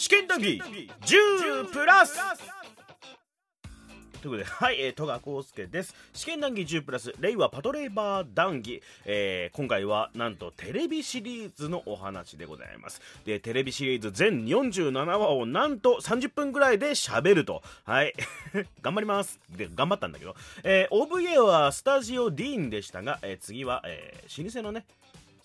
試験談義10プラスということで、はい、えー、戸川浩介です。試験談義10プラス、令和パトレーバー談義。えー、今回は、なんと、テレビシリーズのお話でございます。で、テレビシリーズ全47話を、なんと30分ぐらいで喋ると。はい。頑張ります。で、頑張ったんだけど。えー、OVA はスタジオディーンでしたが、えー、次は、えー、老舗のね、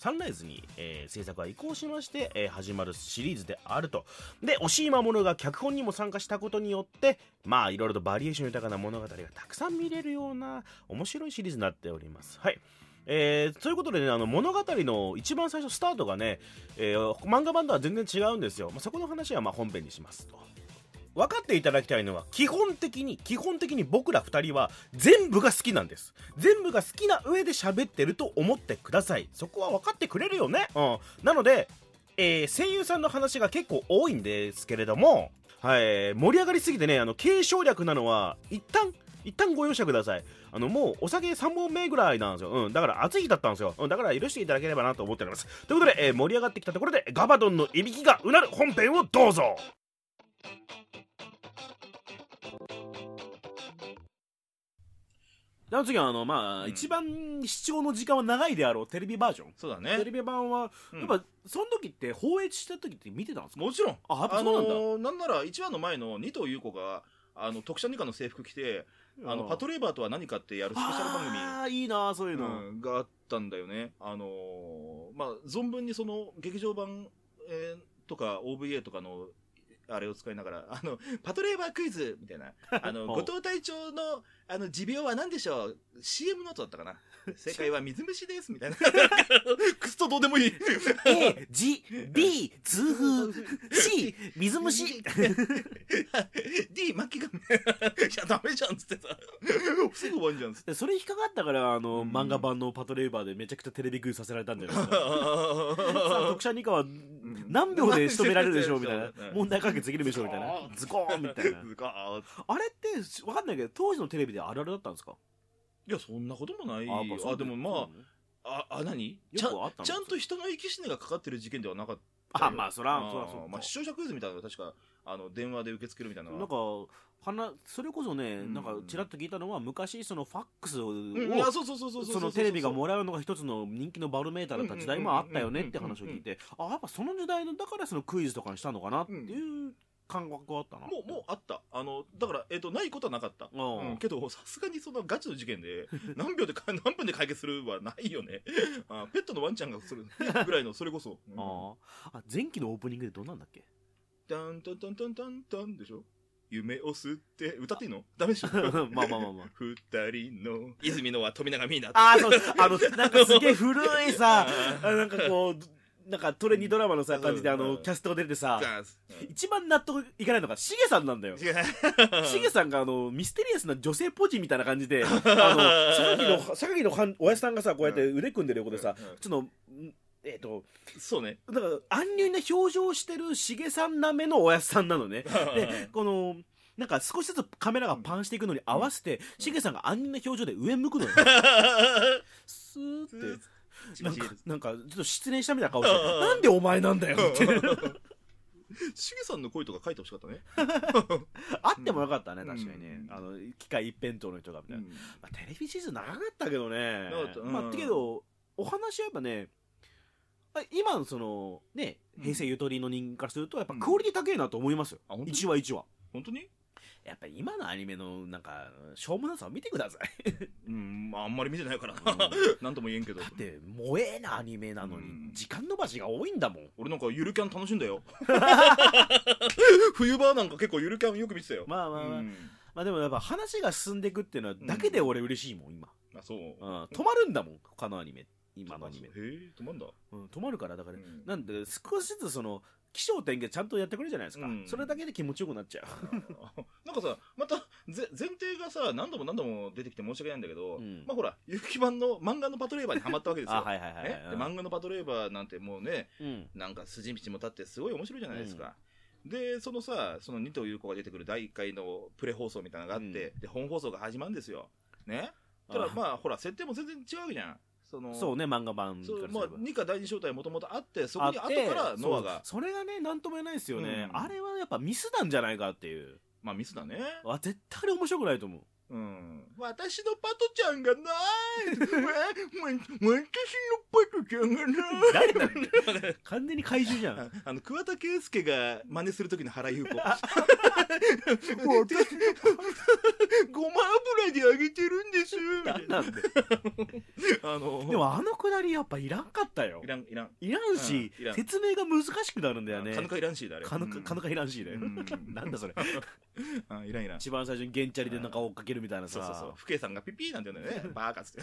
サンライズに、えー制作は移行しまして、えー始まるシリーズであると。で、押井守が脚本にも参加したことによって、まあ、いろいろとバリエーション豊かな物語がたくさん見れるような面白いシリーズになっております。はい。えー、ということでね、あの物語の一番最初スタートがね、えー漫画版とは全然違うんですよ。まあ、そこの話はま本編にしますと。分かっていただきたいのは基本的に基本的に僕ら2人は全部が好きなんです。全部が好きな上で喋ってると思ってください。そこは分かってくれるよね。うん。なので、えー声優さんの話が結構多いんですけれども、はい、盛り上がりすぎてねあの継承略なのは一旦一旦ご容赦ください。あのもうお酒3本目ぐらいなんですよ、うん、だから暑い日だったんですよ、うん、だから許していただければなと思っております。ということで、えー盛り上がってきたところでガバドンのいびきがうなる本編をどうぞ。で次はあのまあ、うん。一番視聴の時間は長いであろうテレビバージョン。そうだね。テレビ版は、うん。やっぱその時って放映した時って見てたんですか？もちろんあやっぱあそうなんだ、のーなんなら1話の前の二藤優子があの特車二課の制服着てあのパトレイバーとは何かってやるスペシャル番組。ああいいなそういうの、うんがあったんだよね。あのーまあ、存分にその劇場版、えーとか OVA とかのあれを使いながら、あの、パトレイバークイズみたいな、あの、ほう。後藤隊長の、あの、持病は何でしょう ?CM ノートだったかな？正解は水虫ですみたいな。くっそどうでもいい。A、G、B、痛風、C、水虫。D、末期が、いや、ダメじゃんっつってさ、すぐ終わんじゃんっつって。でそれ引っかかったからあの、うん。漫画版のパトレーバーでめちゃくちゃテレビ食いさせられたんじゃないですかさあ特殊二課は何秒で仕留められるでしょうみたいな。うん問題解決できるでしょうみたいな。ズコーンみたいな。あれって分かんないけど当時のテレビであるあるだったんですか？いや、そんなこともない。やっぱそうあ、でもまあ、あ、あ、何？ちゃんちゃんと人の生き死にがかかってる事件ではなかったよ。あまあそらそらそうか。まあ、視聴者クイズみたいなのが確か、あの、電話で受け付けるみたいなのなんか話それこそね、うん。なんかちらっと聞いたのは昔そのファックスを、うん、いや、そうそうそうそううそのテレビがもららうのが一つの人気のバロメーターだった時代もあったよねって話を聞いてあやっぱその時代のだからそのクイズとかにしたのかなっていう感覚があったな、もう、もうあった。あの、だから、えっ、と、ないことはなかった。うん。うん、けど、さすがにそのガチの事件で、何秒でか、何分で解決するはないよね。あペットのワンちゃんがするぐらいの、それこそ。うん。ああ前期のオープニングでどうなんだっけ？タンタンタンタンタンタンでしょ？夢を吸って、歌っていいの？ダメでしょ？まあまあまあまあ。まあ二人の、泉野は富永美奈。ああそうあのなんかすげえ古いさあなんかこうなんかトレンディドラマのさ感じであうん。のキャストが出てさ一番納得いかないのがしげさんなんだよ。違う。しげさんがあのミステリアスな女性ポジみたいな感じで あの榊の榊のはんおやじさんがさこうやって腕組んでる横でさちょっとんえっ、とそうね。だから安入な表情をしてるしげさんなめのおやじさんなのね。でこのなんか少しずつカメラがパンしていくのに合わせてしげさんが安入な表情で上向くのよ。スーってなんかなんかちょっと失恋したみたいな顔してうんなんでお前なんだよってしげさんの声とか書いてほしかったね。あってもよかったねうん確かにね。あの機械一辺倒の人がみたいな、うん。まあ、テレビシリーズ長かったけどね。まあだけどお話はやっぱねあ今のそのねうん。平成ゆとりの人間からするとやっぱうん。クオリティ高いなと思いますよ、あ本当に？一話一話。本当に？やっぱり今のアニメのなんかしょうもなさを見てくださいうん、まああんまり見てないからうな。なんとも言えんけどだ。って萌えなアニメなのにうん時間延ばしが多いんだもん俺なんかゆるキャン楽しんだよ。冬場なんか結構ゆるキャンよく見てたよ。まあまあまあ、うんまあでもやっぱ話が進んでいくっていうのはだけで俺嬉しいもん今、あ、そう。うん、止まるんだもん他のアニメ今のアニメへえ、止まんだ。うん、止まるからだから、うんなんで少しずつその起承転結ちゃんとやってくれるじゃないですか、うんそれだけで気持ちよくなっちゃう なんかさ、また、ぜ前提がさ、何度も何度も出てきて申し訳ないんだけど、うんまあほら、ゆき版の漫画のパトレーバーにハマったわけですよ。あはいはいはいはいね？で漫画のパトレーバーなんてもうね、うんなんか筋道も立ってすごい面白いじゃないですか。で、そのさ、その二藤優子が出てくる第1回のプレ放送みたいなのがあって、で、本放送が始まるんですよ。ね？ただあまあ、ほら、設定も全然違うじゃん。そのそうね漫画版そうまあ、2か第2正体もともとあってそこにあって後からノアが。それがね何とも言えないですよね、うん。あれはやっぱミスなんじゃないかっていう。まあミスだね。あ絶対面白くないと思ううん。私のパトちゃんがない。私のパトちゃんがない。誰なんだよ 完全に怪獣じゃん。ああの桑田佳祐が真似する時の原優子。ごま油で揚げてるんです。ななんで あのでもあのくだりやっぱいらんかったよ。いらんいらん。いらんし、うんいらん。説明が難しくなるんだよね。カヌカいらんしだあれカヌカいらんしね、うん。なんだそれあいらんいらん一番最初にゲンチャリでなんか追っかけるみたいなさ。そうそうそう。父兄さんがピピーなんて言うんだよねバーカっつって。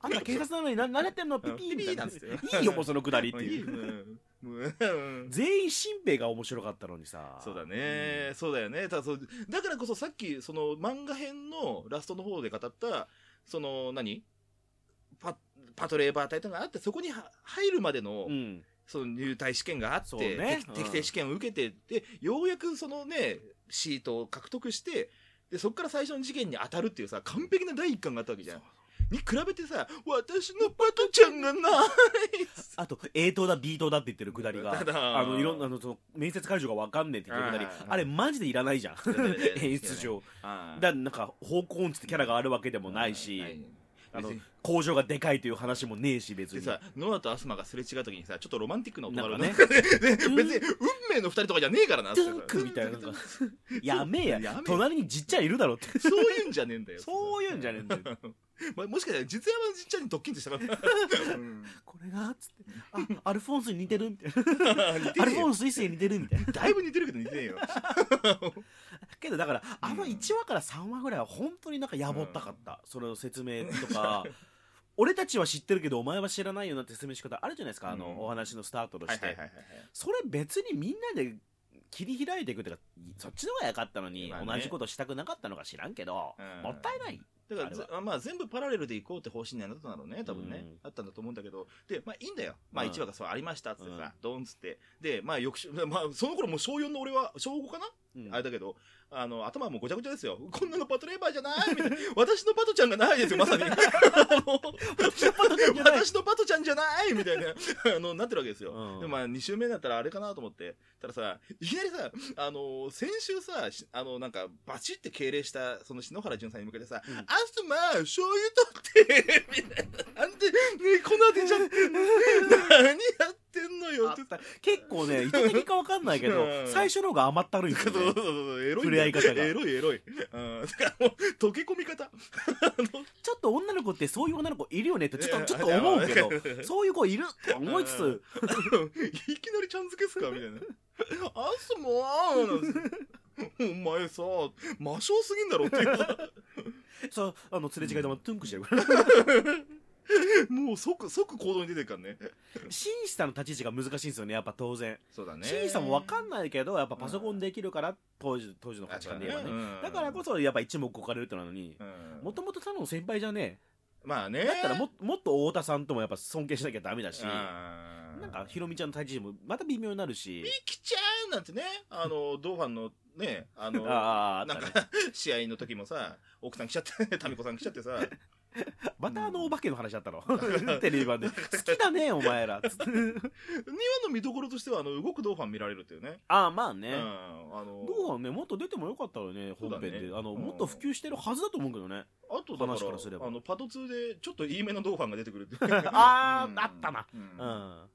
あんた警察なのにな何やってんのピピーみたいなピピーなんつって。いいよもうそのくだりっていう。うん。うん。全員新兵が面白かったのにさ。そうだね、そうだよね。ただそうだからこそさっきその漫画編のラストの方で語ったその何？パパトレーバー隊というのがあってそこには入るまでの,、うん。その入隊試験があって、ね。適正試験を受けてでようやくそのねシートを獲得してでそこから最初の事件に当たるっていうさ完璧な第一巻があったわけじゃん。に比べてさ私のパトちゃんがないあと A 棟だ B 棟だって言ってるくだりがあのいろんなあのその面接会場がわかんねえって言ってるくだり。はいあれマジでいらないじゃん。演出上。あだなんか方向音痴ってキャラがあるわけでもないしあの工場がでかいという話もねえし別に。でさ、ノアとアスマがすれ違う時にさ、ちょっとロマンティックな音があるね。ね別に運命の二人とかじゃねえからな。ドゥンクみたいな。やめえや。やめえ。隣にじっちゃんいるだろって。そういうんじゃねえんだよ。そういうんじゃねえんだよ まあ、もしかしたら実山のじっちゃんにドッキンとしたから。うんこれが？っつって。あアルフォンスに似てるみたいな。アルフォンス一世に似てるみたいな。だいぶ似てるけど似てねえよ。けどだからあの1話から3話ぐらいは本当になんかやぼったかった、その説明とか。俺たちは知ってるけどお前は知らないよなって説明し方あるじゃないですか、あのうんお話のスタートとして。それ別にみんなで切り開いていくっていうかそっちの方が良かったのに、まあね。同じことしたくなかったのか知らんけど、うん。もったいない。だからまあ全部パラレルでいこうって方針にはなったんだろうね多分ね、うんあったんだと思うんだけど。でまあいいんだよ。まあうん。1話がそうありましたっつってさ、うん。ドンっつって。でまあ翌週まあその頃もう小4の俺は小5かな、うん。あれだけどあの頭はもうごちゃごちゃですよ。こんなのパトレーバーじゃないみたいな。私のパトちゃんがないですよまさに。私のパトちゃんじゃない。みたいな。あのなってるわけですよ、うん。でまあ2週目だったらあれかなと思って。たださいきなりさあの先週さしあのなんかバチって敬礼したその篠原潤さんに向けてさうん。アスマ醤油取ってみたいな。なんでね粉出ちゃって何やってんのよ。ってあった。結構ね意図的か分かんないけど うん。最初の方が甘ったるいんですそうそうそう。エロいんだよ。触れ合い方が。エロいエロい、うん、だからもう溶け込み方。ちょっと女の子ってそういう女の子いるよねってちょっとちょっと思うけどそういう子いる？と思いつつ。いきなりちゃん付けっすか？みたいな。アスモーンお前さ、魔性すぎんだろっていう。さあのすれ違いでもトゥンクしてるから もう即、即行動に出てるからね。紳士さんの立ち位置が難しいんですよねやっぱ当然。そうだね。審査も分かんないけどやっぱパソコンできるから当時当時の価値観で言えばね。だからこそやっぱ一目置かれるってなのにうん。もともとただの先輩じゃねまあね。えだったらももっと太田さんともやっぱ尊敬しなきゃダメだしななんかひろみちゃんの立ち位置もまた微妙になるし。ミキちゃんなんてね、あの、ドーファンのね、あの、あなんか、試合の時もさ、奥さん来ちゃって、タミコさん来ちゃってさ、またあのお化けの話だったの。テレビ版で。好きだねお前ら。つって2話の見どころとしては、あの、動くドーファン見られるっていうね。ああまあうん。ねあの、どうはねもっと出てもよかったよね本編で。あのうん。もっと普及してるはずだと思うけどね。あとだか話からすれば。ら、あの、パト2で、ちょっといいめのドーファンが出てくる あーうん。あったな。うん。うん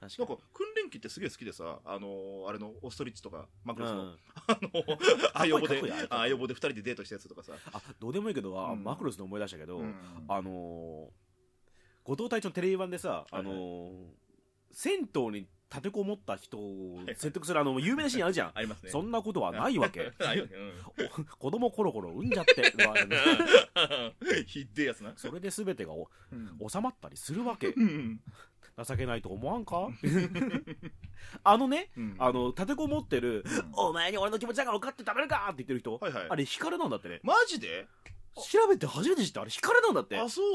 なん確かか、訓練機ってすげえ好きでさ、あのーあれの、オストリッチとか、マクロスの、にうん。あの、あよぼであよぼで二人でデートしたやつとかさ。あどうでもいいけどあうん。マクロスで思い出したけどうん。あのー後藤隊長のテレビ版でさ、あのー銭湯に立てこもった人を説得するあの有名なシーンあるじゃん、ありますね。そんなことはないわけ。ないわけ。うん。子供コロコロ産んじゃってひっでえやつな。それで全てがおうん。収まったりするわけ。うん情けないと思わんか？あのねうんあの立てこもってるうんお前に俺の気持ちだから分かって食べるかって言ってる人、はいはい。あれ光なんだってねマジで？調べて初めて知ったあれ光なんだってあ、そう。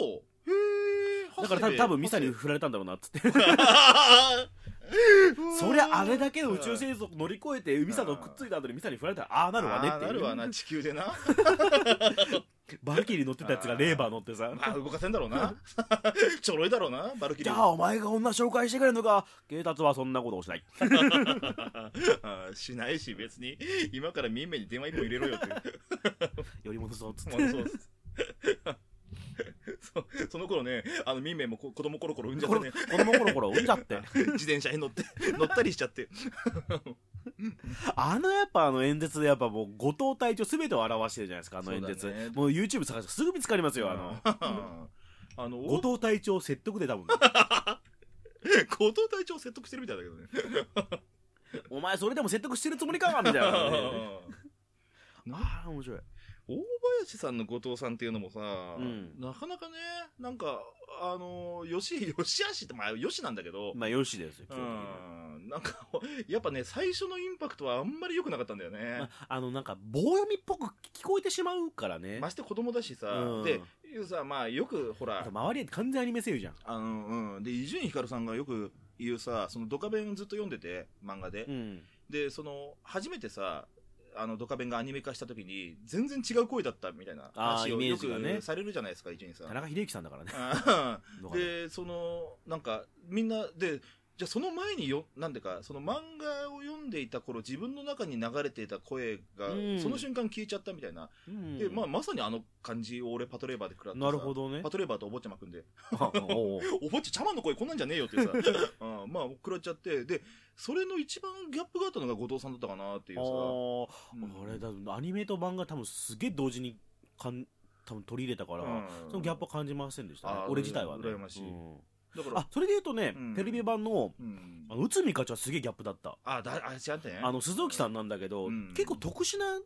へえ。だから多分ミサに振られたんだろうなっつってそそりゃあれだけの宇宙戦争乗り越えてミサとくっついた後にミサに振られたらああなるわねってなるわな、地球でな。バルキリー乗ってたやつがレーバー乗ってさ。まあ動かせんだろうな。ちょろいだろうなバルキリー。じゃあお前が女紹介してくれるのか。警察はそんなことをしない。しないし別に。今から民名に電話一本入れろよってよ り戻そうっつって。まあそうですそその頃ねあの民名もこ子供コロコロ産んじゃっこてね。れ子供コロコロ産んじゃって。自転車に乗って乗ったりしちゃって あのやっぱあの演説でやっぱもう後藤隊長全てを表してるじゃないですかあの演説、そうだね。もう YouTube 探すとすぐ見つかりますよあの。あの後藤隊長説得で多分。後藤隊長を説得してるみたいだけどね。お前それでも説得してるつもりかみたいな、ね、なああ面白い大林さんの後藤さんっていうのもさ、ん。なかなかねなんかあのよしよしあしってまあよしなんだけど、まあよしですよう基本的になんかやっぱね最初のインパクトはあんまり良くなかったんだよね、まあ、あのなんか棒読みっぽく聞こえてしまうからね。まして子供だしさ、うん。でいうさまあよくほら周り完全アニメ声優じゃん。あのうん。で伊集院光さんがよく言うさそのドカベンずっと読んでて漫画で、うん。でその初めてさあのドカベンがアニメ化した時に全然違う声だったみたいな話をよくされるじゃないですか伊集院さん田中秀樹さんだからね。でそのなんかみんなでじゃあその前によなんでかその漫画を読んでいた頃自分の中に流れていた声が、うん。その瞬間消えちゃったみたいな、うん。でまあ、まさにあの感じを俺パトレーバーで食らってさ。なるほどね。パトレーバーとお坊ちゃまくんで。お坊ちゃ茶碗の声こんなんじゃねえよってさ、うん、まあ食らっちゃって。でそれの一番ギャップがあったのが後藤さんだったかなっていうさ。あー。うん。あれだアニメと漫画多分すげえ同時にかん多分取り入れたから、うん。そのギャップは感じませんでしたね。俺自体はね。羨ましい。うんだからあそれで言うとね、うん。テレビ版のうん。あの内海課長はすげえギャップだった。あだあ違ったね。あの鈴木さんなんだけど、うん。結構特殊な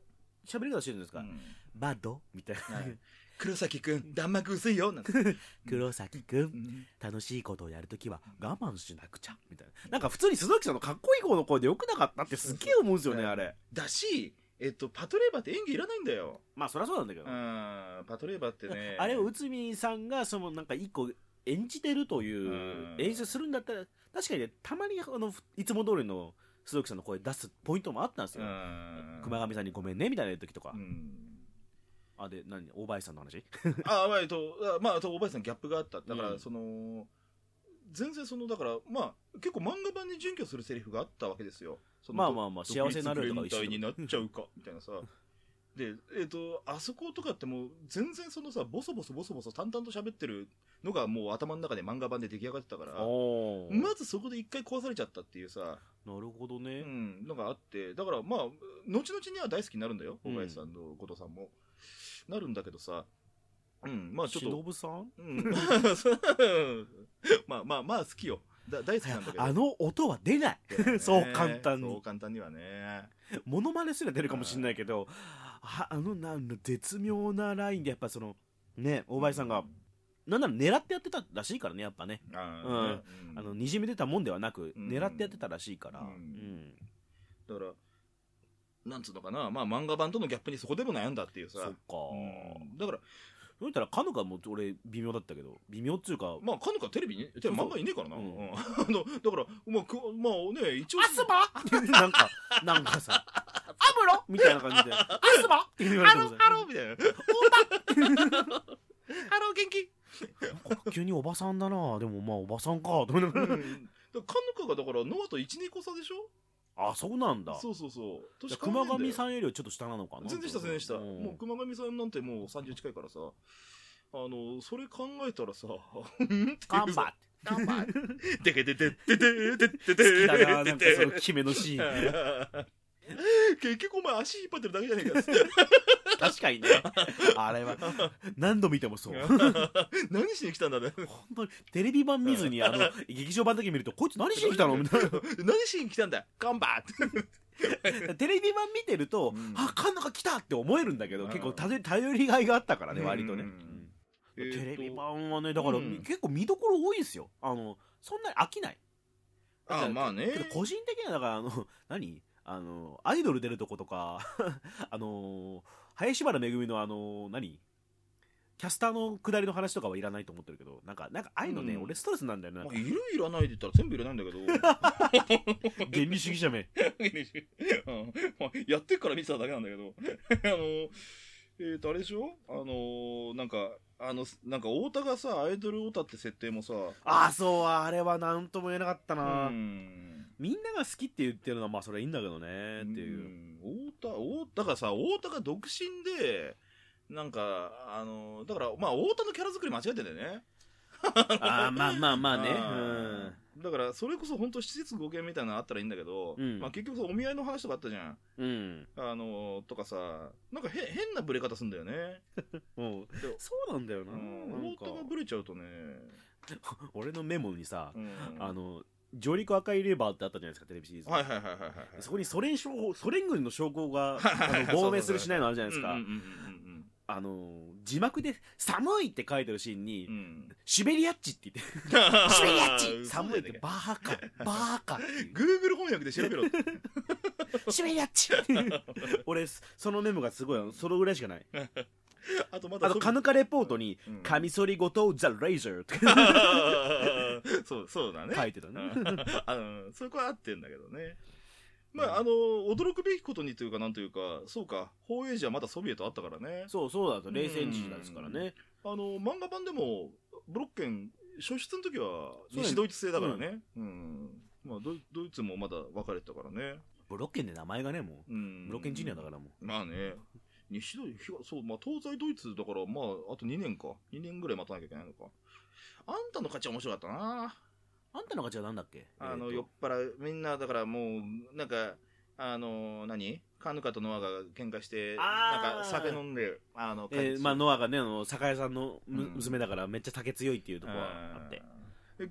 喋り方してるんですか、うん。バッドみたいな、はい。黒崎くん弾幕薄いよ。なんて。黒崎くうん。ん楽しいことをやるときは我慢しなくちゃ。みたいな。なんか普通に鈴木さんのかっこいい方の声でよくなかったってすっげえ思うんですよねうん。あれ。だし、えっと、パトレーバーって演技いらないんだよ。まあそりゃそうなんだけど、うん、パトレーバーってね。あれを内海さんがそのなんか一個演じてるといううん演出するんだったら確かにねたまにあのいつも通りの鈴木さんの声出すポイントもあったんですうよ、ん。熊上さんにごめんねみたいな時とか、うん。あで何？大林さんの話？あ、まあ、えっと、あまあ、あと、おばあさんギャップがあった。だから、うんその、全然その、だから、まあ、結構漫画版に準拠するセリフがあったわけですよ。まあまあまあ幸せになるとか独立連隊になっちゃうか、みたいなさ。で、えっ、と、あそことかってもう、全然そのさ、ボソボソボソボソ淡々と喋ってるのがもう頭の中で漫画版で出来上がってたから、まずそこで一回壊されちゃったっていうさ、なるほどうね、ん、のがあって、だからまあ、後々には大好きになるんだよ、うん。小林さんの後藤さんも。なるんだけどさ、うん、まあちょっと、忍さん？うん、まあまあまあ好きよ。だ大好きなんだけど。あの音は出ない。ね。そう簡単に。そう簡単にはね。モノマネすら出るかもしれないけどああのなんの絶妙なラインでやっぱそのね大林さんが、なんなら狙ってやってたらしいからねやっぱね、あうん。あのにじみ出たもんではなく、うん。狙ってやってたらしいから、うん。うん。だから、なんつうのかな、まあ漫画版とのギャップにそこでも悩んだっていうさ。そっか、うん。だから、そういったらカヌカも俺微妙だったけど微妙っつうかまあ、かのかテレビに、てか漫画いねえからな。うん。だから、まあ、くまあね、一応。アスバなんかなんかさアムロ？みたいな感じで。アスバって言われてハロー、ハローみたいな。ハロー、元気？急におばさんだな。でもまあおばさんか。と思いながらうん。だ、香貫花がだから、野明と1、2個差でしょ？あそうなんだ。そうそうそう。熊上さんよりはちょっと下なのかな。全然下全然下、うん。もう熊上さんなんてもう30近いからさ。あのそれ考えたらさ頑頑張って。頑張って。でけでででででで好きだななんかその決めのシーン 結局お前足引っ張ってるだけじゃねえかっつっ 確かにね。あれは。何度見てもそう。て何しに来たんだね。本当に。テレビ版見ずにあの劇場版だけ見るとこいつ何しに来たの？みたいな何しに来たんだ頑張って。テレビ版見てると、うん。あカンナが来たって思えるんだけど、うん。結構頼頼りがいがあったからね割とね、えーと。テレビ版はねだから、うん。結構見どころ多いんですよ。あのそんなに飽きない。あまあね。個人的にはだからあの何？あのアイドル出るとことか あの林原めぐみのあの何？キャスターの下りの話とかはいらないと思ってるけどなんかなんかああいうのね、うん。俺ストレスなんだよね。なんかまあ、いるいらないで言ったら全部いらないんだけど。原理主義者め。うん。まあやってっから見てただけなんだけど。あのえーと、あれでしょ？あのーなんか、あの、なんか、太田がさ、アイドル太田って設定もさ、ああそうあれは何とも言えなかったな、うん。みんなが好きって言ってるのはまあそれはいいんだけどねっていう、うん。太田、太田がさ、太田が独身で、なんか、あのーだから、まあ、太田のキャラ作り間違えてんだよね。ああまあまあまあね。あー。だから、それこそ本当施設5件みたいなのあったらいいんだけど、うん。まあ、結局さお見合いの話とかあったじゃん。うん、うん、あのーとかさ、なんかへ変なブレ方すんだよね。もうでそうなんだよな,、太田がブレちゃうとね、俺のメモにさ、うん。あの上陸赤いレバーってあったじゃないですかテレビシリーズ、はいはいはいはい。そこにソ連ソ連軍の将校があの亡命するしないのあるじゃないですか、あの字幕で「寒い」って書いてるシーンにうんうん「シベリアッチ」って言って「シベリアッチ寒い」ってバーカバーカっていう Google 翻訳で調べろ。シベリアッチ俺そのメモがすごいそれぐらいしかないあとまだあとカヌカレポートにうん「カミソリごとザ・レーザー」っ てそうそうだね。書いてたね あのそこは合ってんだけどね。まあ、あの、驚くべきことにというか、なんというか、そうか、放映時はまだソビエトあったからね。そうそうだと冷戦時代ですからねあの、漫画版でも、ブロッケン、初出の時は西ドイツ製だからね。うん。まあドイ、ドイツもまだ分かれてたからね。ブロッケンで名前がねもうブロッケンジュニアだからもまあね。西ドイツ、そう、まあ、東西ドイツだから、まあ、あと2年か。2年ぐらい待たなきゃいけないのか。あんたの勝ちは面白かったな。あんたの勝ちはなんだっけ？あの、えーと。酔っ払う、みんな、だからもう、なんか、あの、何？カヌカとノアが喧嘩して、なんか酒飲んで、あの、えーまあ、ノアがねあの酒屋さんのむうん。娘だからめっちゃ酒強いっていうところがあって。うん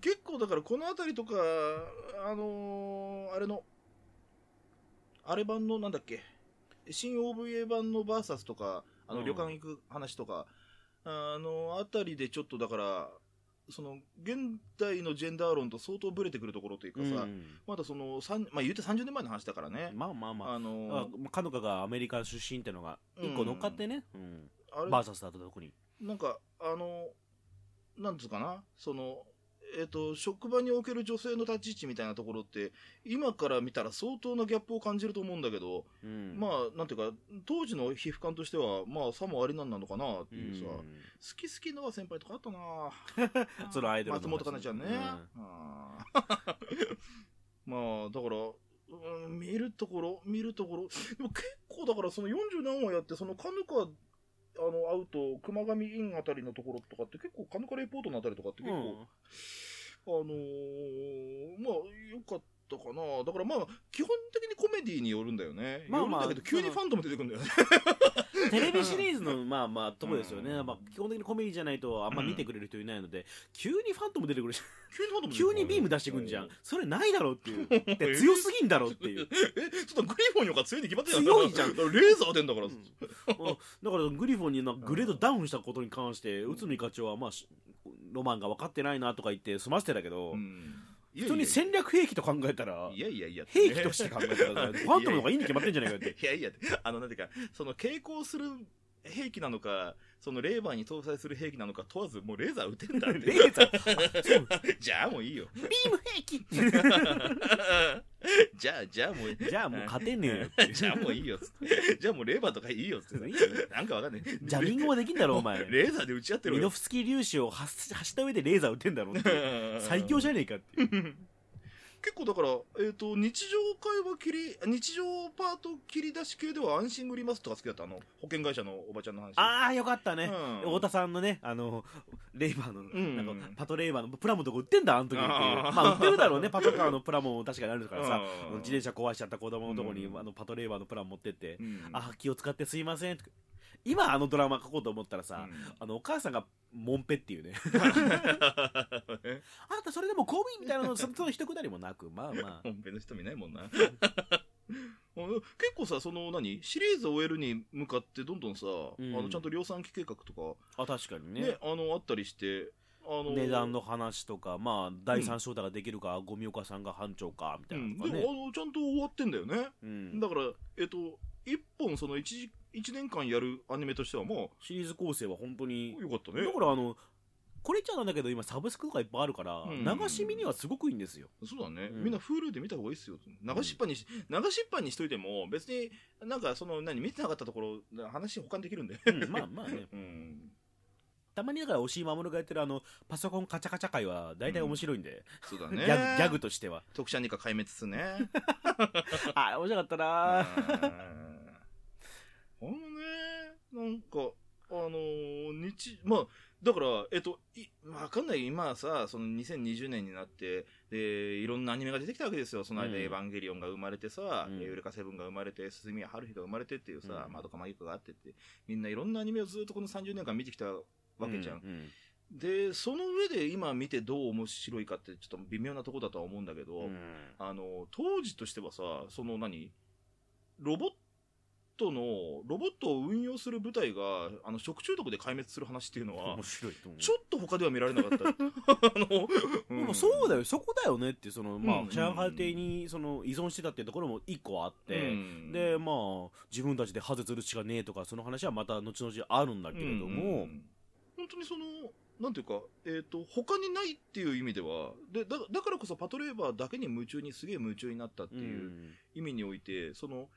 結構だからこの辺りとか、あのーあれの、あれ版のなんだっけ、新 OVA 版のバーサスとか、あのうん。旅館行く話とか、あの辺りでちょっとだから、その現代のジェンダー論と相当ブレてくるところというかさ、うん。まだその、まあ言うて30年前の話だからね。まあまあまあ。あのあかのかがアメリカ出身ってのが一個乗っかってね、うん。あれ？バーサスだと特に。なんか、あの、なんつうかな、その、えっ、と、職場における女性の立ち位置みたいなところって、今から見たら相当なギャップを感じると思うんだけど、うん。まあ、なんていうか、当時の皮膚感としては、まあ、さもありなんなのかなっていうさ、好き好きのは先輩とかあったな そのアイドル松本かなちゃんね。うん。あー まあ、だから、うん見るところ、見るところ、でも結構だから、その40何話やって、そのカヌカ、あの、会うと、熊上インあたりのところとかって結構、カヌカレポートのあたりとかって結構、あのーまあ、良かったかな。だからまあ、基本的にコメディによるんだよね。まあまあよるんだけど、急にファントム出てくるんだよね。テレビシリーズの まあまあとこですよね、うん。まあ、基本的にコメディじゃないとあんま見てくれる人いないので、急にファントム出てくるじ急にファントゃん急にビーム出してくんじゃん、うそれないだろうっていう。で強すぎんだろうっていう。え、ちょっとグリフォンよりか強いに決まってる強いじゃん。レーザー出んだから。うん。だからグリフォンになグレードダウンしたことに関して内海課長はまあしロマンが分かってないなとか言って済ませてたけど、うん普通に戦略兵器と考えたらいやいやいや。兵器として考えたらファントムの方がいいに決まってんじゃないかっていやいや、あの、なんていうか、その傾向する兵器なのか、そのレーバーに搭載する兵器なのか問わず、もうレーザー撃てんだって。レーザー じゃあもういいよ。ビーム兵器 じゃあ、じゃあもう、じゃあもう勝てんねえよってじゃあもういいよっつって。じゃあもうレーバーとかいいよっつって。なんかわかんない。ジャミングもできんだろお前レーザーで撃ち合ってるよ。ミノフスキー粒子を発発した上でレーザー撃てんだろうって 最強じゃねえかっていう結構だから、えっ、と、日常会話切り、日常パート切り出し系では安心グリマスとか好きだった？あの、保険会社のおばちゃんの話。ああよかったね、うん。太田さんのねあのレイバーの、ん。なんかパトレーバーのプラモとか売ってんだあの時っていう。まあ売ってるだろうね。パトカーのプラモ確かにあるからさ。うん。自転車壊しちゃった子供のとこに、うん。あのパトレーバーのプラモ持ってって、うん。あー気を使ってすいません今あのドラマ書こうと思ったらさ、あのお母さんがモンペっていうね。あなたそれでも公務員みたいなのそ その一くだりもなくまあまあ。本編の人見ないもんな。結構さ、その何シリーズを終えるに向かってどんどんさ、ん。あのちゃんと量産機計画とか、あ確かにね。ねあのあったりして、あの値段の話とかまあ第三章太ができるか、ゴミ岡さんが班長かみたうん、いなのとかね、でもあのちゃんと終わってんだよね。うん。だから、えっと、一本その一時一年間やるアニメとしてはまあ、シリーズ構成は本当によかったね。だからあのこれじゃなんだけど今サブスクとかいっぱいあるから、うん。流し見にはすごくいいんですよ。そうだね、うん。みんな Hulu で見た方がいいっすよ。流しっぱにし、流しっぱにしといても別になんかその何見てなかったところ話保管できるんで。うんまあまあね。うん。たまにだから押井守がやってるあのパソコンカチャカチャ会は大体面白いんで、そうだね。ギャグギャグとしては。特殊二課壊滅っすね。あ面白かったなあのね。なんかあのー日まあだからえっといわかんない。今さその2020年になってでいろんなアニメが出てきたわけですよ。その間、うん。エヴァンゲリオンが生まれてさ、うん。エカセブンが生まれて鈴宮春日が生まれてっていうさ、うん。まどかマギカがあってって。みんないろんなアニメをずっとこの30年間見てきたわけじゃん、うん。うん。でその上で今見てどう面白いかってちょっと微妙なとこだとは思うんだけど、うん。あの当時としてはさその何？ロボットのロボットを運用する部隊があの食中毒で壊滅する話っていうのは面白いと思う。ちょっと他では見られなかった。あの、でもそうだよ。そこだよねってそのまあうん上海邸にその依存してたっていうところも一個あって、うん。でまあ自分たちでハゼするしかねえとかその話はまた後々あるんだけれども、うん。本当にそのなんていうか、えー、と他にないっていう意味ではでだだからこそパトレーバーだけに夢中にすげえ夢中になったっていう意味において、その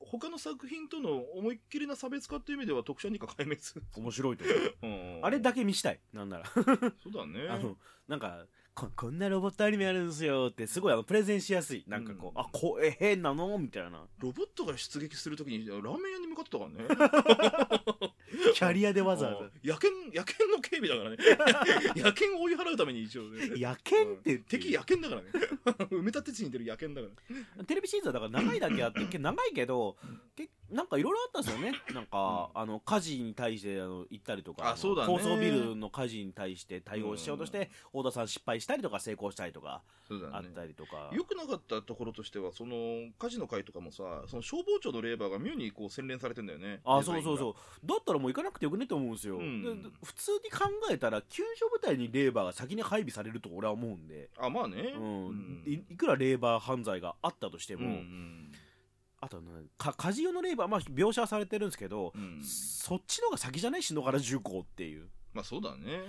他の作品との思いっきりな差別化っていう意味では特殊二課壊滅、面白いと思う。うん。あれだけ見したい。なんなら。そうだね。あのなんかここんなロボットアニメあるんですよってすごいあのプレゼンしやすい。なんかこう、うん。あこえ変なの？みたいな。ロボットが出撃するときにラーメン屋に向かってたからね。キャリアでわざわあ野犬野犬の警備だからね。野犬を追い払うために一応ね。ざ野犬って。うん。敵野犬だからね。埋め立て地に出る野犬だから。テレビシリーズはだから長いだけあってけ長いけどけなんかいろいろあったんですよね。なんか、あの火事に対してあの行ったりとかあそうだね。高層ビルの火事に対して対応しようとして、太田さん失敗したりとか成功したりとかあったりとか、良くなかったところとしてはその火事の会とかもさその消防庁のレーバーが妙にこう洗練されてんだよねあそうそうそう。だったらもう行かなくてよくねと思うんですよ、うん。普通に考えたら救助部隊にレーバーが先に配備されると俺は思うんで、あまあね。うん。いいくらレーバー犯罪があったとしても、うん。うんあとはねか火事用のレーバー、まあ、描写はされてるんですけど、うん。そっちのが先じゃない？篠原重工っていう。まあそうだね。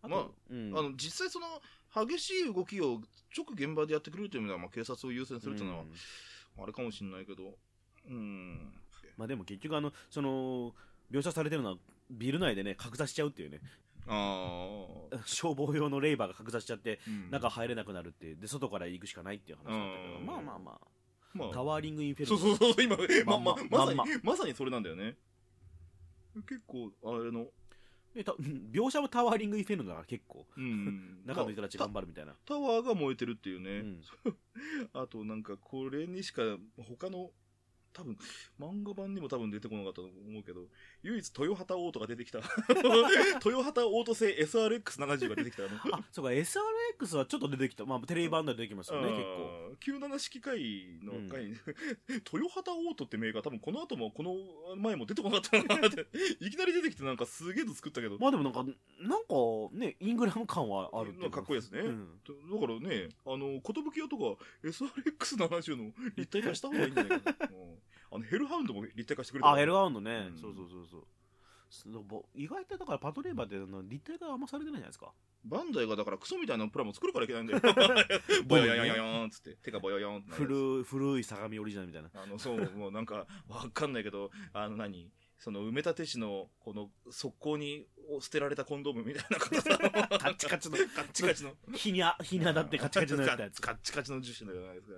あと、まあうん。あの実際その激しい動きを直現場でやってくれるという意味では、まあ、警察を優先するというのは、うん。あれかもしれないけどうん。まあ、でも結局あのその描写されてるのはビル内でね格差しちゃうっていうね。ああ、消防用のレーバーが格差しちゃってうん。中入れなくなるっていうで外から行くしかないっていう話だったけどうん。まあまあまあ。まあ。タワーリングインフェルそうそうそう今まま。まさにまさにそれなんだよね。結構あれのでた 描写もタワーリングインフェルノだから結構。うん。中の人たちまあ頑張るみたいな、タタワーが燃えてるっていうね、うん。あとなんかこれにしか他の多分漫画版にも多分出てこなかったと思うけど唯一豊畑オートが出てきた。豊畑オート製 SRX70 が出てきたあの。あそうか SRX はちょっと出てきた。まあテレビ版では出てきますよね結構。構97式回の回に、豊畑オートってメーカー多分この後もこの前も出てこなかったなって。いきなり出てきてなんかすげえの作ったけど、まあでもなんかなんかねイングラム感はあるっかっこいいですね、うん。だからね、あの、寿屋とか SRX70 の立体化した方がいいんじゃないかな。うんあの、ヘルハウンドも立体化してくれたあヘルハウンドね、うん。そうそうそうそう。意外とだからパトレーバーってあの立体化あんまされてないじゃないですか。バンダイがだからクソみたいなプラモ作るからいけないんだよ。ボヨヨボヨヨヨンっつって、手がボヨヨンって 古い古い相模オリジナルみたいな。あの、そう、もうなんか、わかんないけど、あの何、その埋め立て地の、この、側溝に捨てられたコンドームみたいな硬さ。カッチカチの。カッチカチの。日にあ日に当たってカチカチのやつカッチカチの樹脂のじゃないです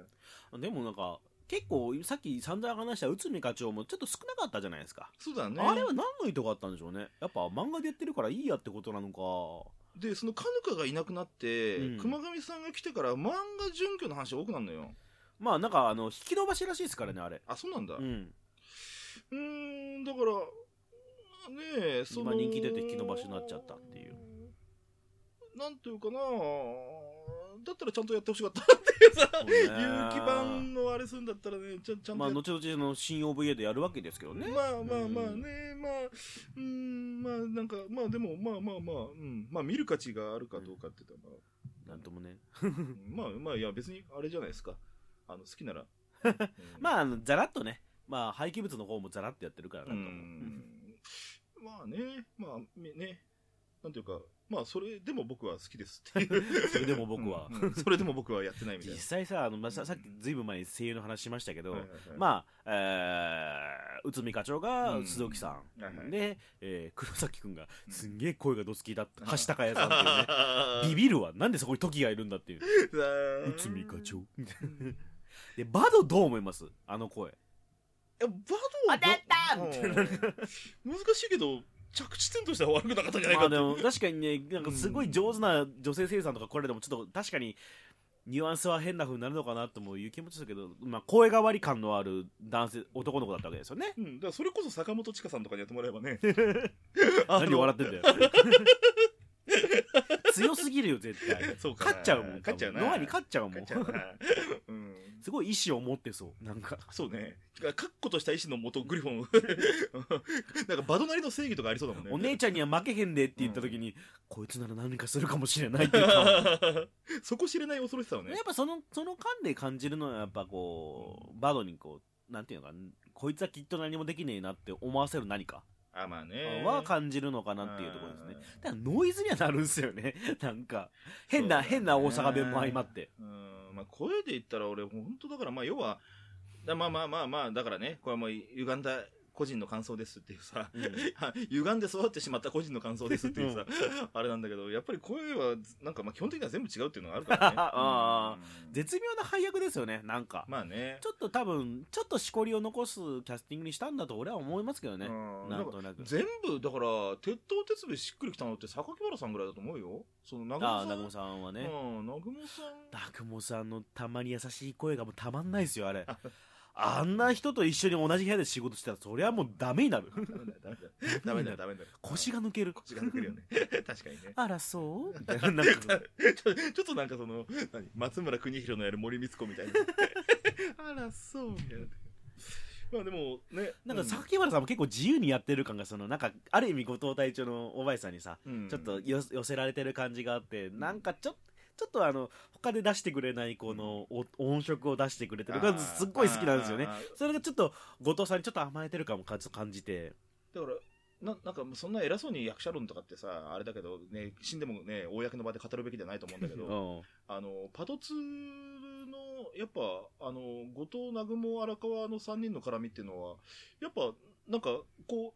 か。でもなんか結構さっき散々話した内海課長もちょっと少なかったじゃないですか、そうだね。あれは何の意図があったんでしょうねやっぱ漫画でやってるからいいやってことなのかで、そのカヌカがいなくなって、うん熊上さんが来てから漫画準拠の話多くなるのよ。まあなんかあの引き伸ばしらしいですからねあれあ、そうなんだ。ううんーん、だから、ねえ、その。今人気出て引き伸ばしになっちゃったっていう。なんていうかなだったらちゃんとやってほしかったっていうさ、有機版のあれするんだったらね、ちゃちゃんとまあ後々の新 OVA でやるわけですけどねまあまあまあうんね、まあ、うーん、まあなんか、まあでも、まあまあまあ、うん、まあ見る価値があるかどうかって言ったら、なんともねまあ、まあまあ、いや別にあれじゃないですか。あの、好きなら。うんまああのざらっとねまあ廃棄物の方もざらっとやってるからなうとまあね、まあみね、なんていうか、まあ、それでも僕は好きですっていう。それでも僕は。うんうん。それでも僕はやってないみたい実な。際さあの、まあ、ささっきずいぶん前に声優の話しましたけど、はいはいはい。まあ、えー、内海課長がうん。須藤木さん、はいはい。で、えー黒崎君がうん。すんげえ声がどつきだった。橋高屋さんっていうね。あ ビビるわ。なんでそこに時がいるんだっていう。ー内海課長。でバドどう思います？あの声。いやバドあ出たうんみた！いな難しいけど、着地点としては悪くなかったんじゃないかまあでも確かにねなんかすごい上手な女性声優さんとかこれでもちょっと確かにニュアンスは変な風になるのかなともいう気持ちだけど、まあ、声変わり感のある男性男の子だったわけですよねうん、だからそれこそ坂本千佳さんとかにやってもらえばね。何笑ってんだよよ。強すぎるよ絶対そうかな勝っちゃうもん勝っちゃうなノアに勝っちゃうもん。うん。すごい意志を持ってそうなんかそうね。確固とした意志のもと、グリフォン。なんか、バドなりの正義とかありそうだもんね。お姉ちゃんには負けへんでって言った時に、こいつなら何かするかもしれないっていうか そこ知れない恐ろしさをねやっ。ぱそのその間で感じるのはやっぱこうバドにこうなんていうのかなこいつはきっと何もできねえなって思わせる何かあ、まあね。は感じるのかなっていうところですね。だからノイズにはなるんですよね。なんか変な、変な大阪弁も相まって。うん。まあ、声で言ったら俺、本当だから、まあ、要は、だまあまあまあまあ、だからね、これはもう、歪んだ個人の感想ですっていうさ、うん 歪んで育ってしまった個人の感想ですっていうさ、あれなんだけど、やっぱり声は、なんかまあ基本的には全部違うっていうのがあるからね。あうん絶妙な配役ですよねなんかまあね。ちょっと多分ちょっとしこりを残すキャスティングにしたんだと俺は思いますけどねうんなんとなく全部、だから、鉄頭鉄尾しっくりきたのって榊原さんぐらいだと思うよ。その、南雲雲さん。さんはねうん、南雲さん。南雲さんのたまに優しい声がもうたまんないですよあれ あんな人と一緒に同じ部屋で仕事したらそりゃもうダメになるダメだよ、ダメだよ。腰が抜ける腰が抜けるよね。確かにね。あらそう？みたいななんか ちょちょっとなんかその、何？松村邦弘のやる森光子みたいな。あら、そう、みたいな。まあでも、ね。なんか榊原さんも結構自由にやってる感がそのなんかある意味後藤隊長のおばあさんにさうん、ちょっとよ寄せられてる感じがあってなんかちょちょっとあの他で出してくれないこのお音色を出してくれてる。感じすっごい好きなんですよね。それがちょっと後藤さんにちょっと甘えてる感もか感じて。だから、ななんかそんな偉そうに役者論とかってさ、あれだけど、ね、死んでもね、公の場で語るべきではないと思うんだけうど、ん。あの、パトツの、やっぱ、あの、後藤、南雲、荒川の3人の絡みっていうのは、やっぱ、なんか、こ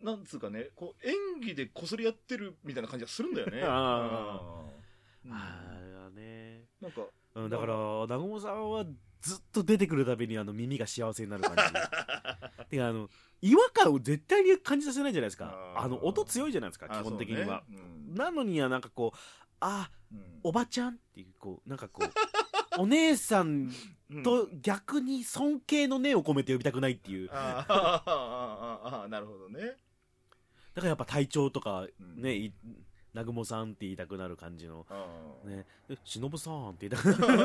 う、なんつうかね、こう、演技でこそりやってるみたいな感じがするんだよね。あうんああね。なんか、うんだから南雲さんはずっと出てくるたびにあの耳が幸せになる感じ。てかあの違和感を絶対に感じさせないじゃないですか。あの音強いじゃないですか基あ本的には、ね。うん。なのにはなんかこうあうん。おばちゃんっていうこうなんかこう お姉さんうん。と逆に尊敬の念を込めて呼びたくないっていう。だあーあーあーあーあーなるほどね。からやっぱ隊長とかうん南雲さんって言いたくなる感じの。ね。え忍さんって言いたくなる。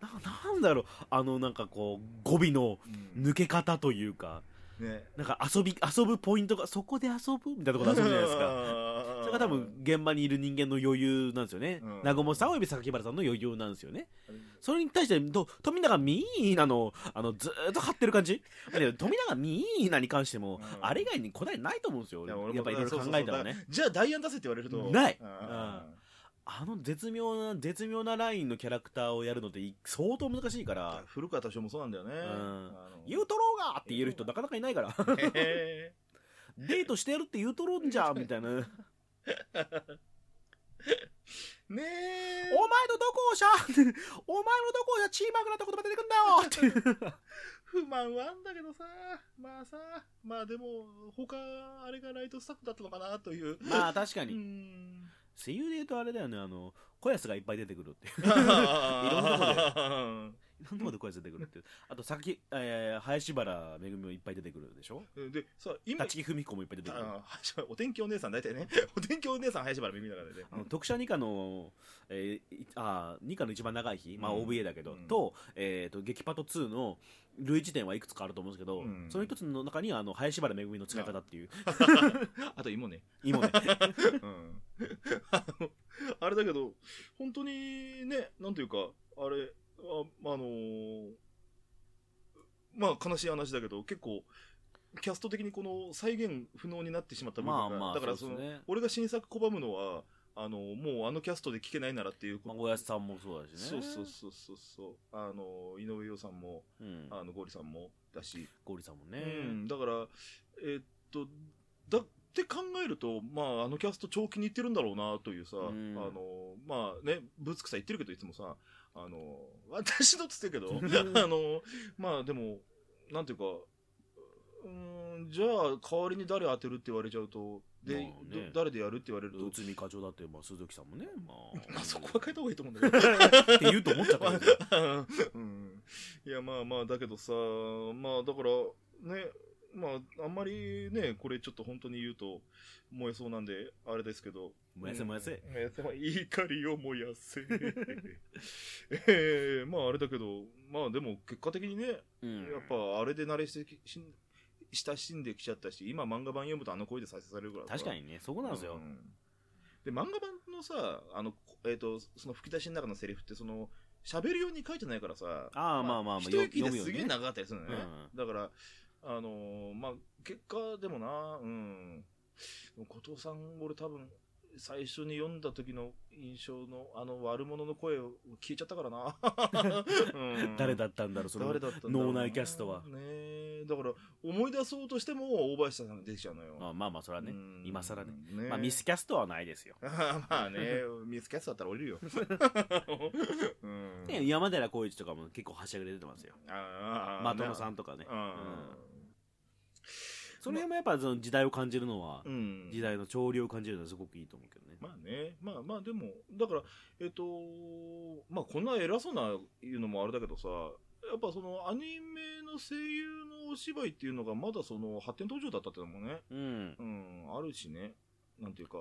ななんだろう。あのなんかこう語尾のうん。抜け方というか。ね。なんか遊び遊ぶポイントがそこで遊ぶみたいなところで遊ぶじゃないですか れが多分現場にいる人間の余裕なんですよね。うん。南雲さんおよび榊原さんの余裕なんですよね。それに対してと富永美奈のあのずーっと張ってる感じ？で富永美奈に関しても、うん。あれ以外に答えないと思うんですよ。いやっぱいろいろ考えたらね。じゃあダイアン出せって言われると。ない。ああの絶妙な絶妙なラインのキャラクターをやるのってい相当難しいかーら古川敏夫もそうなんだよね。ん。あの。言うとろうがって言える人なかなかいないから。へ デートしてやるって言うとろんじゃん みたいな お前のどこをしゃお前のどこをしゃチーマークなった言葉出てくんだよって。不満はあんだけどさ。まあさまあでも他あれがライトスタッフだったのかなという。うまあ確かに。ん。声優で言うとあれだよねあの小安がいっぱい出てくるっていう。いろんなとでいろんなとこで小安出てくるっていう。あとさっき、えー、林原めぐみもいっぱい出てくるでしょ？でさ今立木文彦もいっぱい出てくる。あーお天気お姉さん大体ね。お天気お姉さん林原耳だからね。あの特殊二課の、えーいあー二課の一番長い日、まあ、うん。OVA だけど、うん。と,、えー、と激パト2の類似点はいくつかあると思うんですけど、うん。その一つの中にあの林原めぐみの使い方っていう。あと芋ね芋ねうん。あのあれだけど本当にねなんていうかあれああのーまあ悲しい話だけど結構キャスト的にこの再現不能になってしまった部分が、まあまあだからそのそうですね。俺が新作拒むのはあのもうあのキャストで聞けないならっていうまあ、おやすさんもそうだしね。そうそうそうそうそう。あの井上陽さんもうん、あのゴリさんもだし、ゴリさんもね、うん、だからえーっとだって考えると、まあ、あのキャスト長期にいってるんだろうなというさ、うん。あのまあねぶつくさ言ってるけどいつもさあの私のっつってるけどあのまあでもなんていうかうーんじゃあ代わりに誰当てるって言われちゃうとで、まあね。ど誰でやるって言われると、内海課長だって、まあ、鈴木さんもね、まあ、ま あ、そこは変えた方がいいと思うんだけど。って言うと思っちゃったけど。うん、いやまあまあだけどさまあだからねまああんまりねこれちょっと本当に言うと燃えそうなんであれですけど。燃やせ燃やせ、うん。燃やせ。まあ怒りを燃やせ。えー、まああれだけどまあでも結果的にねうん。やっぱあれで慣れしてきし親しんできちゃったし今漫画版読むとあの声で再生されるからさ。確かにねそこなんですよ、うん。で漫画版のさあの、えー、とその吹き出しの中のセリフってその喋るように書いてないからさ。ああまあまあまあ一息ですげえ長かったりするのね、うだからあのーまあ結果でもなうん。後藤さん俺多分最初に読んだ時の印象のあの悪者の声を聞いちゃったからな、うん。誰だったんだろうその脳内キャストは。ねえだから思い出そうとしても大林さんが出てきちゃうのよ。まあまあまあそれはね。うん。今更ね。ね。まあミスキャストはないですよ、まあね、ミスキャストだったら降りるよ。うん。ね山寺宏一とかも結構はしゃぎで出てますよ。あ的野さんとかね、それもやっぱその時代を感じるのは、ん。時代の潮流を感じるのはすごくいいと思うけどね、まあね、まあまあでも、だから、えっ、と、まあこんな偉そうな言うのもあれだけどさ、やっぱそのアニメの声優のお芝居っていうのがまだその発展途上だったっていうのもね、うん。うん、あるしね、なんていうか、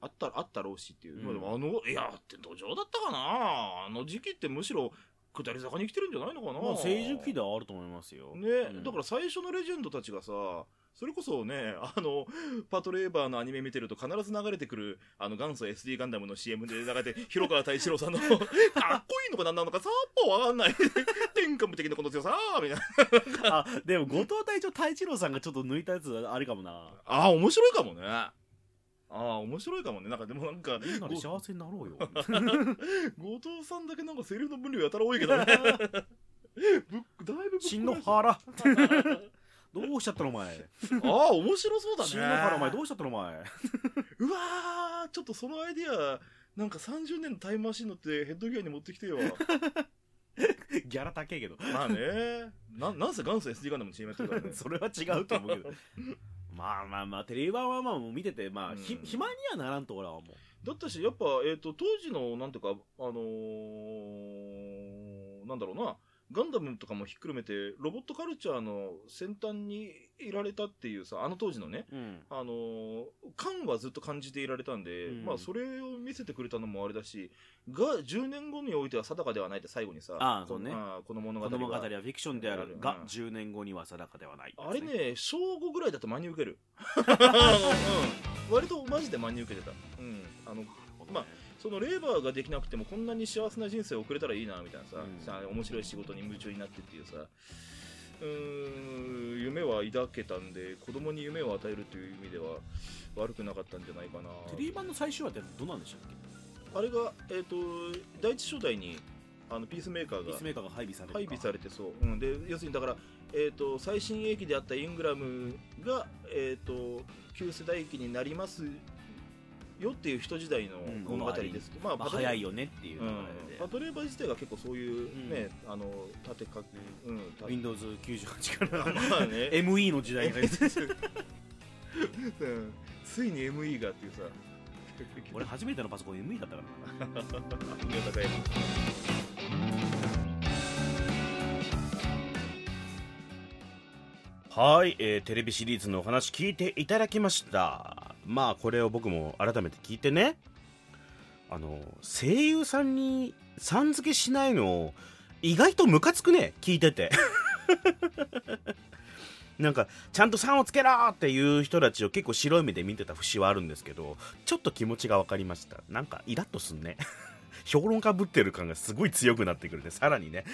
あった、あったろうしっていう。うん。まあでもあの、いや、発展途上だったかな。あの時期ってむしろ下り坂に来てるんじゃないのかな。まあ成熟期ではあると思いますよ。ね、うん。だから最初のレジェンドたちがさ、それこそね、あの、パトレーバーのアニメ見てると必ず流れてくる、あの元祖 SD ガンダムの CM で流れて、広川太一郎さんの、かっこいいのか何なのかさっぱわかんない。天下無敵のこの強さみたいな。あでも後藤隊長太一郎さんがちょっと抜いたやつあれかもなああ、面白いかもね。ああ、面白いかもね。なんかでもなんか、みんなで幸せになろうよ 後藤さんだけなんかセリフの分量やたら多いけどね。ぶだいぶぶっ真の壊腹どうしちゃったのお前し ああ、面白そうだね。真の腹お前どうしちゃったのお前 うわー、ちょっとそのアイディア、なんか30年のタイムマシン乗ってヘッドギアに持ってきてよ。ギャラ高えけどまあね。ななんせ元祖 SD ガンダムの CM やってるからね。それは違うと思うけどまあまあまあテレビ版はまあもう見ててまあ、ひうん暇にはならんと俺は思うだったし、やっぱ、えっ、と、当時の、なんていうか、あのーなんだろうな、ガンダムとかもひっくるめて、ロボットカルチャーの先端にいられたっていうさ、あの当時のね、うん。あのー感はずっと感じていられたんで、うん。まあ、それを見せてくれたのもあれだし、が、10年後においては定かではないって最後にさ、こああそうね。あこの物語この物語はがフィクションである。うん。が10年後には定かではないあれね、小5ぐらいだと真に受ける。うん、割とマジで真に受けてた。うん。あの、まあそのレーバーができなくてもこんなに幸せな人生を送れたらいいなみたいなさ,、うん。さ面白い仕事に夢中になってっていうさ。うーん夢は抱けたんで子供に夢を与えるという意味では悪くなかったんじゃないかな。テレビ版の最終話ってどうなんでしたっけ？あれが、えー、と第一初代にあのピースメーカーがピースメーカーが配備されて配備されてそう、うん、で要するにだから、えー、と最新鋭機であったイングラムが、えー、と旧世代機になりますよっていう人時代のうん。物語です。けど、まあまあ、早いよねっていう流うん。れで、パトレーバー自体が結構そういうね、あの縦かうん縦。Windows98 から まあね。ME の時代が。うん。ついに ME がっていうさ。俺初めてのパソコン ME だったからな。宮坂屋はい、えーテレビシリーズのお話聞いていただきましたまあこれを僕も改めて聞いてね。あの声優さんにさん付けしないの意外とムカつくね聞いてて。なんかちゃんと「さんをつけろ!」っていう人たちを結構白い目で見てた節はあるんですけどちょっと気持ちが分かりました。なんかイラッとすんね。評論家ぶってる感がすごい強くなってくるね。さらにね。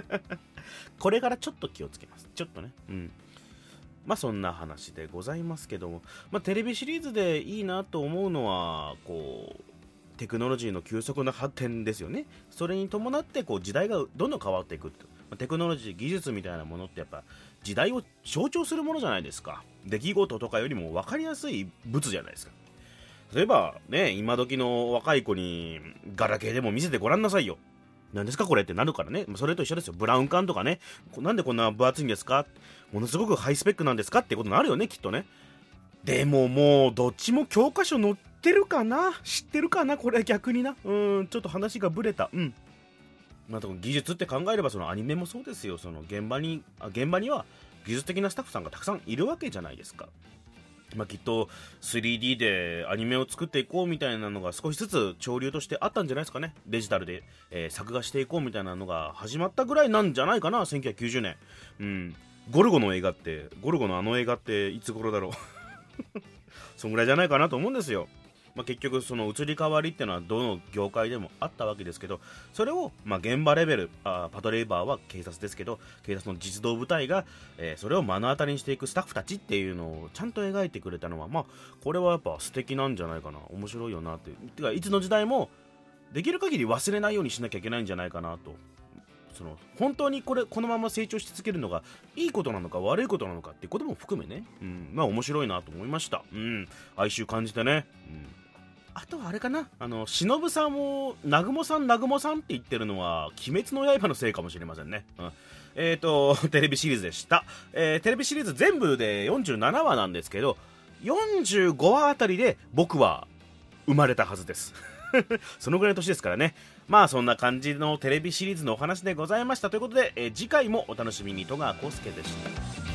これからちょっと気をつけます。ちょっとね。うん。まあそんな話でございますけども、まあ、テレビシリーズでいいなと思うのはこうテクノロジーの急速な発展ですよねそれに伴ってこう時代がどんどん変わっていくテクノロジー技術みたいなものってやっぱ時代を象徴するものじゃないですか出来事とかよりも分かりやすい物じゃないですか例えばね今時の若い子にガラケーでも見せてごらんなさいよ何ですかこれってなるからね。それと一緒ですよ。ブラウン管とかね。なんでこんな分厚いんですか？ものすごくハイスペックなんですかってことになるよね、きっとね。でももう、どっちも教科書載ってるかな？知ってるかな？これ逆にな。うん、ちょっと話がブレた。うん。まあ、技術って考えれば、そのアニメもそうですよ。その現場に、あ現場には技術的なスタッフさんがたくさんいるわけじゃないですか。まあ、きっと 3D でアニメを作っていこうみたいなのが少しずつ潮流としてあったんじゃないですかねデジタルで、えー、作画していこうみたいなのが始まったぐらいなんじゃないかな1990年うんゴルゴの映画ってゴルゴのあの映画っていつ頃だろう。そんぐらいじゃないかなと思うんですよ。まあ、結局その移り変わりっていうのはどの業界でもあったわけですけどそれをま現場レベルあパトレーバーは警察ですけど警察の実動部隊が、えー、それを目の当たりにしていくスタッフたちっていうのをちゃんと描いてくれたのはまあこれはやっぱ素敵なんじゃないかな。面白いよなって。いうてかいつの時代もできる限り忘れないようにしなきゃいけないんじゃないかなと。その本当にこれこのまま成長し続けるのがいいことなのか悪いことなのかっていうことも含めね、うん、まあ面白いなと思いました、うん、哀愁感じてね、うん。あとはあれかな。あの忍さんを南雲さん南雲さんって言ってるのは鬼滅の刃のせいかもしれませんね、うん、えっ、ー、とテレビシリーズでした、えー、テレビシリーズ全部で47話なんですけど45話あたりで僕は生まれたはずです。そのぐらいの年ですからね。まあそんな感じのテレビシリーズのお話でございました。ということで、え、次回もお楽しみに。戸川浩介でした。